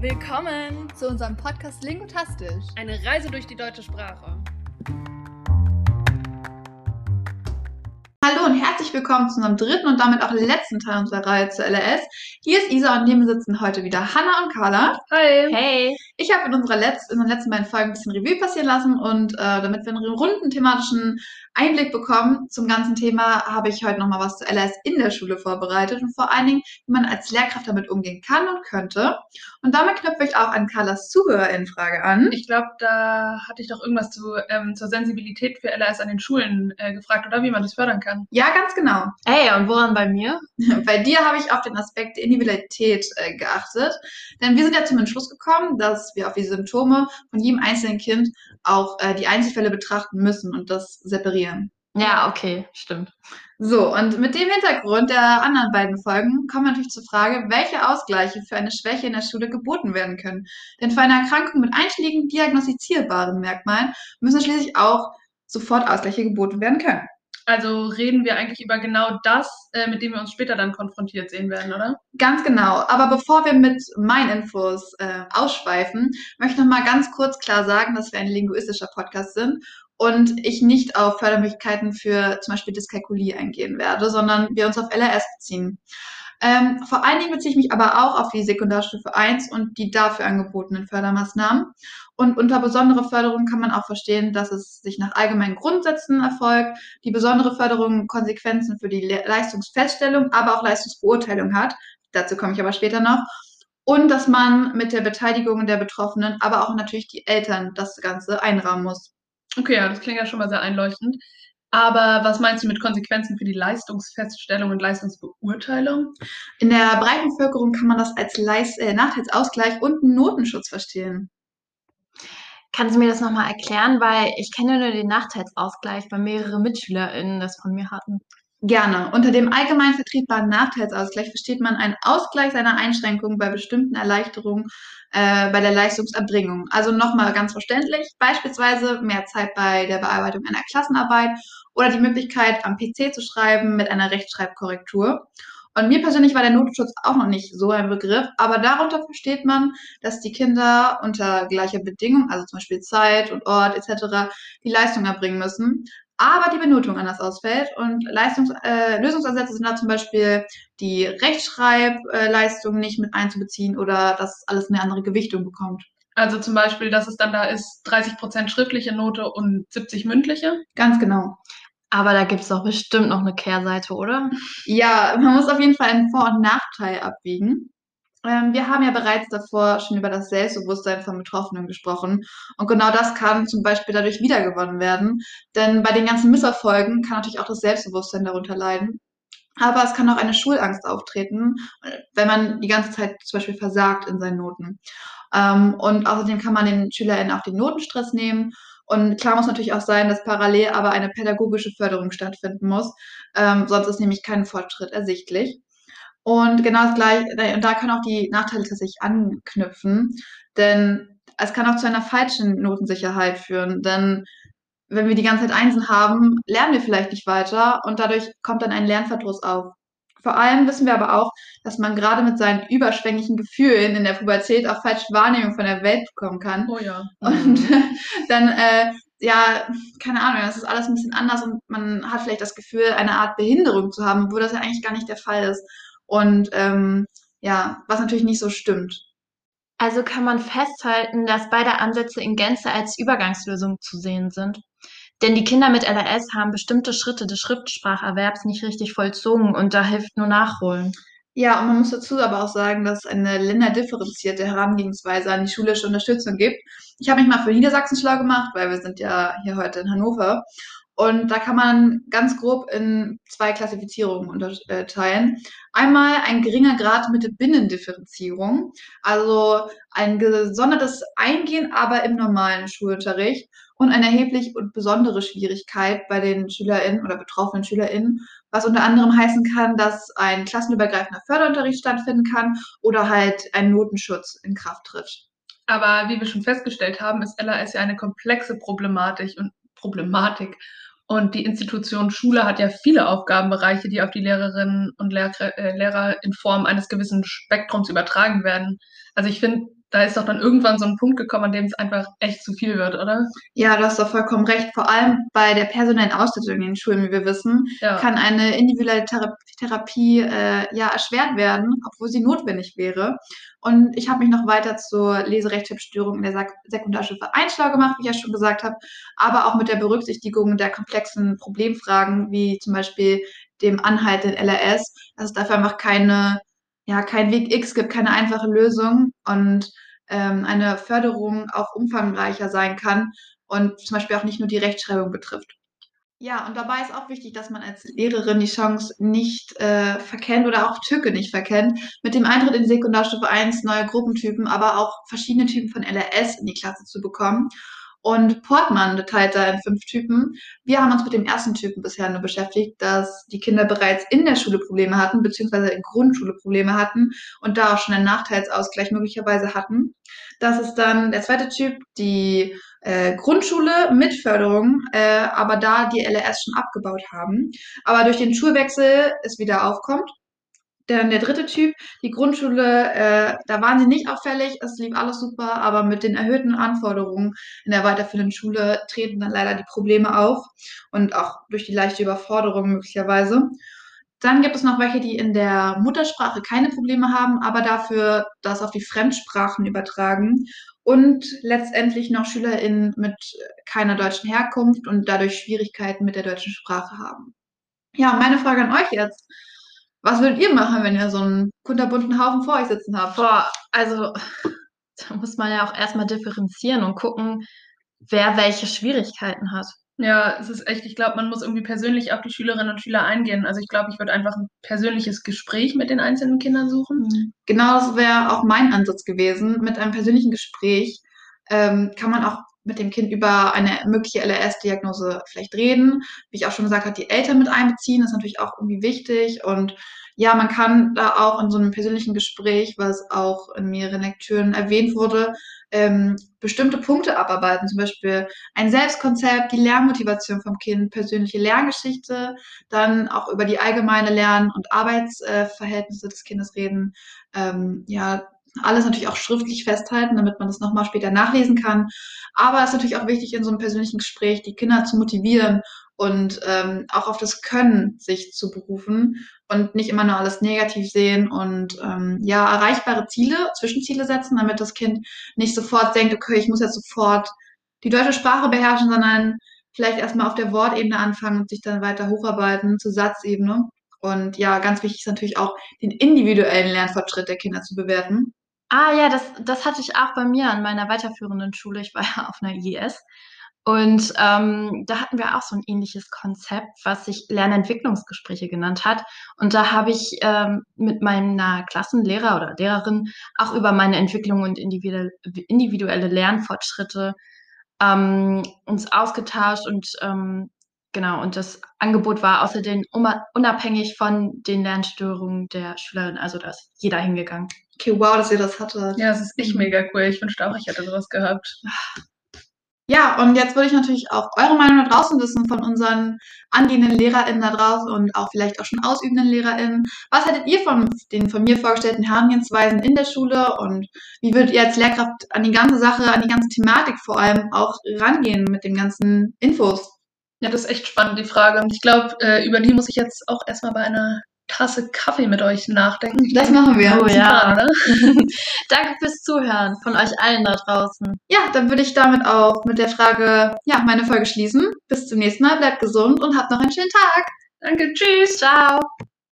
Willkommen zu unserem Podcast Lingotastisch. Eine Reise durch die deutsche Sprache. Hallo und herzlich willkommen zu unserem dritten und damit auch letzten Teil unserer Reihe zur LRS. Hier ist Isa und neben mir sitzen heute wieder Hanna und Carla. Hi. Hey. Ich habe in unserer letzten, in den letzten beiden Folgen ein bisschen Revue passieren lassen und äh, damit wir einen runden thematischen Einblick bekommen zum ganzen Thema, habe ich heute nochmal was zu LRS in der Schule vorbereitet und vor allen Dingen, wie man als Lehrkraft damit umgehen kann und könnte. Und damit knüpfe ich auch an Carlas Zuhörerinnenfrage an. Ich glaube, da hatte ich doch irgendwas zu, ähm, zur Sensibilität für LRS an den Schulen äh, gefragt oder wie man das fördern kann. Ja, ganz genau. Ey, und woran bei mir? Bei dir habe ich auf den Aspekt der Individualität äh, geachtet. Denn wir sind ja zum Entschluss gekommen, dass wir auf die Symptome von jedem einzelnen Kind auch äh, die Einzelfälle betrachten müssen und das separieren. Ja, okay, stimmt. So, und mit dem Hintergrund der anderen beiden Folgen kommen wir natürlich zur Frage, welche Ausgleiche für eine Schwäche in der Schule geboten werden können. Denn für eine Erkrankung mit einschlägigen diagnostizierbaren Merkmalen müssen schließlich auch sofort Ausgleiche geboten werden können. Also reden wir eigentlich über genau das, äh, mit dem wir uns später dann konfrontiert sehen werden, oder? Ganz genau. Aber bevor wir mit meinen Infos äh, ausschweifen, möchte ich noch mal ganz kurz klar sagen, dass wir ein linguistischer Podcast sind und ich nicht auf Fördermöglichkeiten für zum Beispiel Dyskalkulie eingehen werde, sondern wir uns auf LRS beziehen. Ähm, vor allen Dingen beziehe ich mich aber auch auf die Sekundarstufe 1 und die dafür angebotenen Fördermaßnahmen. Und unter besondere Förderung kann man auch verstehen, dass es sich nach allgemeinen Grundsätzen erfolgt, die besondere Förderung Konsequenzen für die Le Leistungsfeststellung, aber auch Leistungsbeurteilung hat. Dazu komme ich aber später noch. Und dass man mit der Beteiligung der Betroffenen, aber auch natürlich die Eltern das Ganze einrahmen muss. Okay, ja, das klingt ja schon mal sehr einleuchtend. Aber was meinst du mit Konsequenzen für die Leistungsfeststellung und Leistungsbeurteilung? In der breiten Bevölkerung kann man das als Leist äh, Nachteilsausgleich und Notenschutz verstehen. Kannst du mir das nochmal erklären? Weil ich kenne nur den Nachteilsausgleich, weil mehrere MitschülerInnen das von mir hatten. Gerne. Unter dem allgemein vertretbaren Nachteilsausgleich versteht man einen Ausgleich seiner Einschränkungen bei bestimmten Erleichterungen äh, bei der Leistungserbringung. Also nochmal ganz verständlich, beispielsweise mehr Zeit bei der Bearbeitung einer Klassenarbeit oder die Möglichkeit, am PC zu schreiben mit einer Rechtschreibkorrektur. Und mir persönlich war der Notenschutz auch noch nicht so ein Begriff, aber darunter versteht man, dass die Kinder unter gleicher Bedingung, also zum Beispiel Zeit und Ort etc., die Leistung erbringen müssen, aber die Benotung anders ausfällt. Und Leistungs äh, Lösungsansätze sind da zum Beispiel die Rechtschreibleistung nicht mit einzubeziehen oder dass alles eine andere Gewichtung bekommt. Also zum Beispiel, dass es dann da ist 30% schriftliche Note und 70 mündliche? Ganz genau. Aber da gibt es doch bestimmt noch eine Kehrseite, oder? Ja, man muss auf jeden Fall einen Vor- und Nachteil abwiegen. Ähm, wir haben ja bereits davor schon über das Selbstbewusstsein von Betroffenen gesprochen. Und genau das kann zum Beispiel dadurch wiedergewonnen werden. Denn bei den ganzen Misserfolgen kann natürlich auch das Selbstbewusstsein darunter leiden. Aber es kann auch eine Schulangst auftreten, wenn man die ganze Zeit zum Beispiel versagt in seinen Noten. Ähm, und außerdem kann man den SchülerInnen auch den Notenstress nehmen und klar muss natürlich auch sein, dass parallel aber eine pädagogische Förderung stattfinden muss. Ähm, sonst ist nämlich kein Fortschritt ersichtlich. Und genau das gleiche, und da können auch die Nachteile tatsächlich anknüpfen, denn es kann auch zu einer falschen Notensicherheit führen, denn wenn wir die ganze Zeit Einsen haben, lernen wir vielleicht nicht weiter und dadurch kommt dann ein Lernverdruss auf. Vor allem wissen wir aber auch, dass man gerade mit seinen überschwänglichen Gefühlen in der Pubertät auch falsche Wahrnehmung von der Welt bekommen kann. Oh ja. Und dann, äh, ja, keine Ahnung, das ist alles ein bisschen anders und man hat vielleicht das Gefühl, eine Art Behinderung zu haben, wo das ja eigentlich gar nicht der Fall ist. Und ähm, ja, was natürlich nicht so stimmt. Also kann man festhalten, dass beide Ansätze in Gänze als Übergangslösung zu sehen sind. Denn die Kinder mit LRS haben bestimmte Schritte des Schriftspracherwerbs nicht richtig vollzogen und da hilft nur Nachholen. Ja, und man muss dazu aber auch sagen, dass es eine länderdifferenzierte Herangehensweise an die schulische Unterstützung gibt. Ich habe mich mal für Niedersachsen schlau gemacht, weil wir sind ja hier heute in Hannover. Und da kann man ganz grob in zwei Klassifizierungen unterteilen. Einmal ein geringer Grad mit der Binnendifferenzierung, also ein gesondertes Eingehen, aber im normalen Schulunterricht und eine erheblich und besondere Schwierigkeit bei den SchülerInnen oder betroffenen SchülerInnen, was unter anderem heißen kann, dass ein klassenübergreifender Förderunterricht stattfinden kann oder halt ein Notenschutz in Kraft tritt. Aber wie wir schon festgestellt haben, ist LAS ja eine komplexe Problematik und Problematik. Und die Institution Schule hat ja viele Aufgabenbereiche, die auf die Lehrerinnen und Lehrer, äh, Lehrer in Form eines gewissen Spektrums übertragen werden. Also ich finde, da ist doch dann irgendwann so ein Punkt gekommen, an dem es einfach echt zu viel wird, oder? Ja, du hast doch vollkommen recht. Vor allem bei der personellen Ausstattung in den Schulen, wie wir wissen, Ja. kann eine individuelle Thera Therapie äh, ja erschwert werden, obwohl sie notwendig wäre. Und ich habe mich noch weiter zur Leserechtschreibstörung in der Sek Sekundarstufe 1 schlau gemacht, wie ich ja schon gesagt habe, aber auch mit der Berücksichtigung der komplexen Problemfragen, wie zum Beispiel dem Anhalt in LRS, dass es dafür einfach keine, ja, kein Weg X gibt, keine einfache Lösung und ähm, eine Förderung auch umfangreicher sein kann und zum Beispiel auch nicht nur die Rechtschreibung betrifft. Ja, und dabei ist auch wichtig, dass man als Lehrerin die Chance nicht äh, verkennt oder auch Tücke nicht verkennt, mit dem Eintritt in Sekundarstufe 1 neue Gruppentypen, aber auch verschiedene Typen von LRS in die Klasse zu bekommen. Und Portman teilt da in fünf Typen. Wir haben uns mit dem ersten Typen bisher nur beschäftigt, dass die Kinder bereits in der Schule Probleme hatten, beziehungsweise in Grundschule Probleme hatten und da auch schon einen Nachteilsausgleich möglicherweise hatten. Das ist dann der zweite Typ, die äh, Grundschule mit Förderung, äh, aber da die LRS schon abgebaut haben, aber durch den Schulwechsel es wieder aufkommt. Dann der dritte Typ, die Grundschule, äh, da waren sie nicht auffällig, es lief alles super, aber mit den erhöhten Anforderungen in der weiterführenden Schule treten dann leider die Probleme auf und auch durch die leichte Überforderung möglicherweise. Dann gibt es noch welche, die in der Muttersprache keine Probleme haben, aber dafür das auf die Fremdsprachen übertragen. Und letztendlich noch SchülerInnen mit keiner deutschen Herkunft und dadurch Schwierigkeiten mit der deutschen Sprache haben. Ja, meine Frage an euch jetzt. Was würdet ihr machen, wenn ihr so einen kunterbunten Haufen vor euch sitzen habt? Boah, also da muss man ja auch erstmal differenzieren und gucken, wer welche Schwierigkeiten hat. Ja, es ist echt, ich glaube, man muss irgendwie persönlich auf die Schülerinnen und Schüler eingehen. Also ich glaube, ich würde einfach ein persönliches Gespräch mit den einzelnen Kindern suchen. Genau das wäre auch mein Ansatz gewesen. Mit einem persönlichen Gespräch ähm, kann man auch mit dem Kind über eine mögliche LRS-Diagnose vielleicht reden. Wie ich auch schon gesagt habe, die Eltern mit einbeziehen, ist natürlich auch irgendwie wichtig. Und ja, man kann da auch in so einem persönlichen Gespräch, was auch in mehreren Lektüren erwähnt wurde, ähm, bestimmte Punkte abarbeiten. Zum Beispiel ein Selbstkonzept, die Lernmotivation vom Kind, persönliche Lerngeschichte, dann auch über die allgemeine Lern- und Arbeitsverhältnisse des Kindes reden. Ähm, ja, alles natürlich auch schriftlich festhalten, damit man das nochmal später nachlesen kann. Aber es ist natürlich auch wichtig, in so einem persönlichen Gespräch die Kinder zu motivieren und ähm, auch auf das Können sich zu berufen und nicht immer nur alles negativ sehen und ähm, ja, erreichbare Ziele, Zwischenziele setzen, damit das Kind nicht sofort denkt, okay, ich muss jetzt sofort die deutsche Sprache beherrschen, sondern vielleicht erstmal auf der Wortebene anfangen und sich dann weiter hocharbeiten zur Satzebene. Und ja, ganz wichtig ist natürlich auch, den individuellen Lernfortschritt der Kinder zu bewerten. Ah ja, das, das hatte ich auch bei mir an meiner weiterführenden Schule. Ich war ja auf einer IES. Und ähm, da hatten wir auch so ein ähnliches Konzept, was sich Lernentwicklungsgespräche genannt hat. Und da habe ich ähm, mit meiner Klassenlehrer oder Lehrerin auch über meine Entwicklung und individuelle, Lernfortschritte ähm, uns ausgetauscht und ähm, genau, und das Angebot war außerdem unabhängig von den Lernstörungen der Schülerin, also da ist jeder hingegangen. Okay, wow, dass ihr das hattet. Ja, es ist echt mega cool. Ich wünschte auch, ich hätte sowas gehabt. Ja, und jetzt würde ich natürlich auch eure Meinung da draußen wissen von unseren angehenden LehrerInnen da draußen und auch vielleicht auch schon ausübenden LehrerInnen. Was hättet ihr von den von mir vorgestellten Herangehensweisen in der Schule und wie würdet ihr als Lehrkraft an die ganze Sache, an die ganze Thematik vor allem auch rangehen mit den ganzen Infos? Ja, das ist echt spannend, die Frage. Und ich glaube, äh, über die muss ich jetzt auch erstmal bei einer Tasse Kaffee mit euch nachdenken. Das machen wir. Oh ja. Super, oder? Danke fürs Zuhören von euch allen da draußen. Ja, dann würde ich damit auch mit der Frage, ja, meine Folge schließen. Bis zum nächsten Mal, bleibt gesund und habt noch einen schönen Tag. Danke, tschüss. Ciao.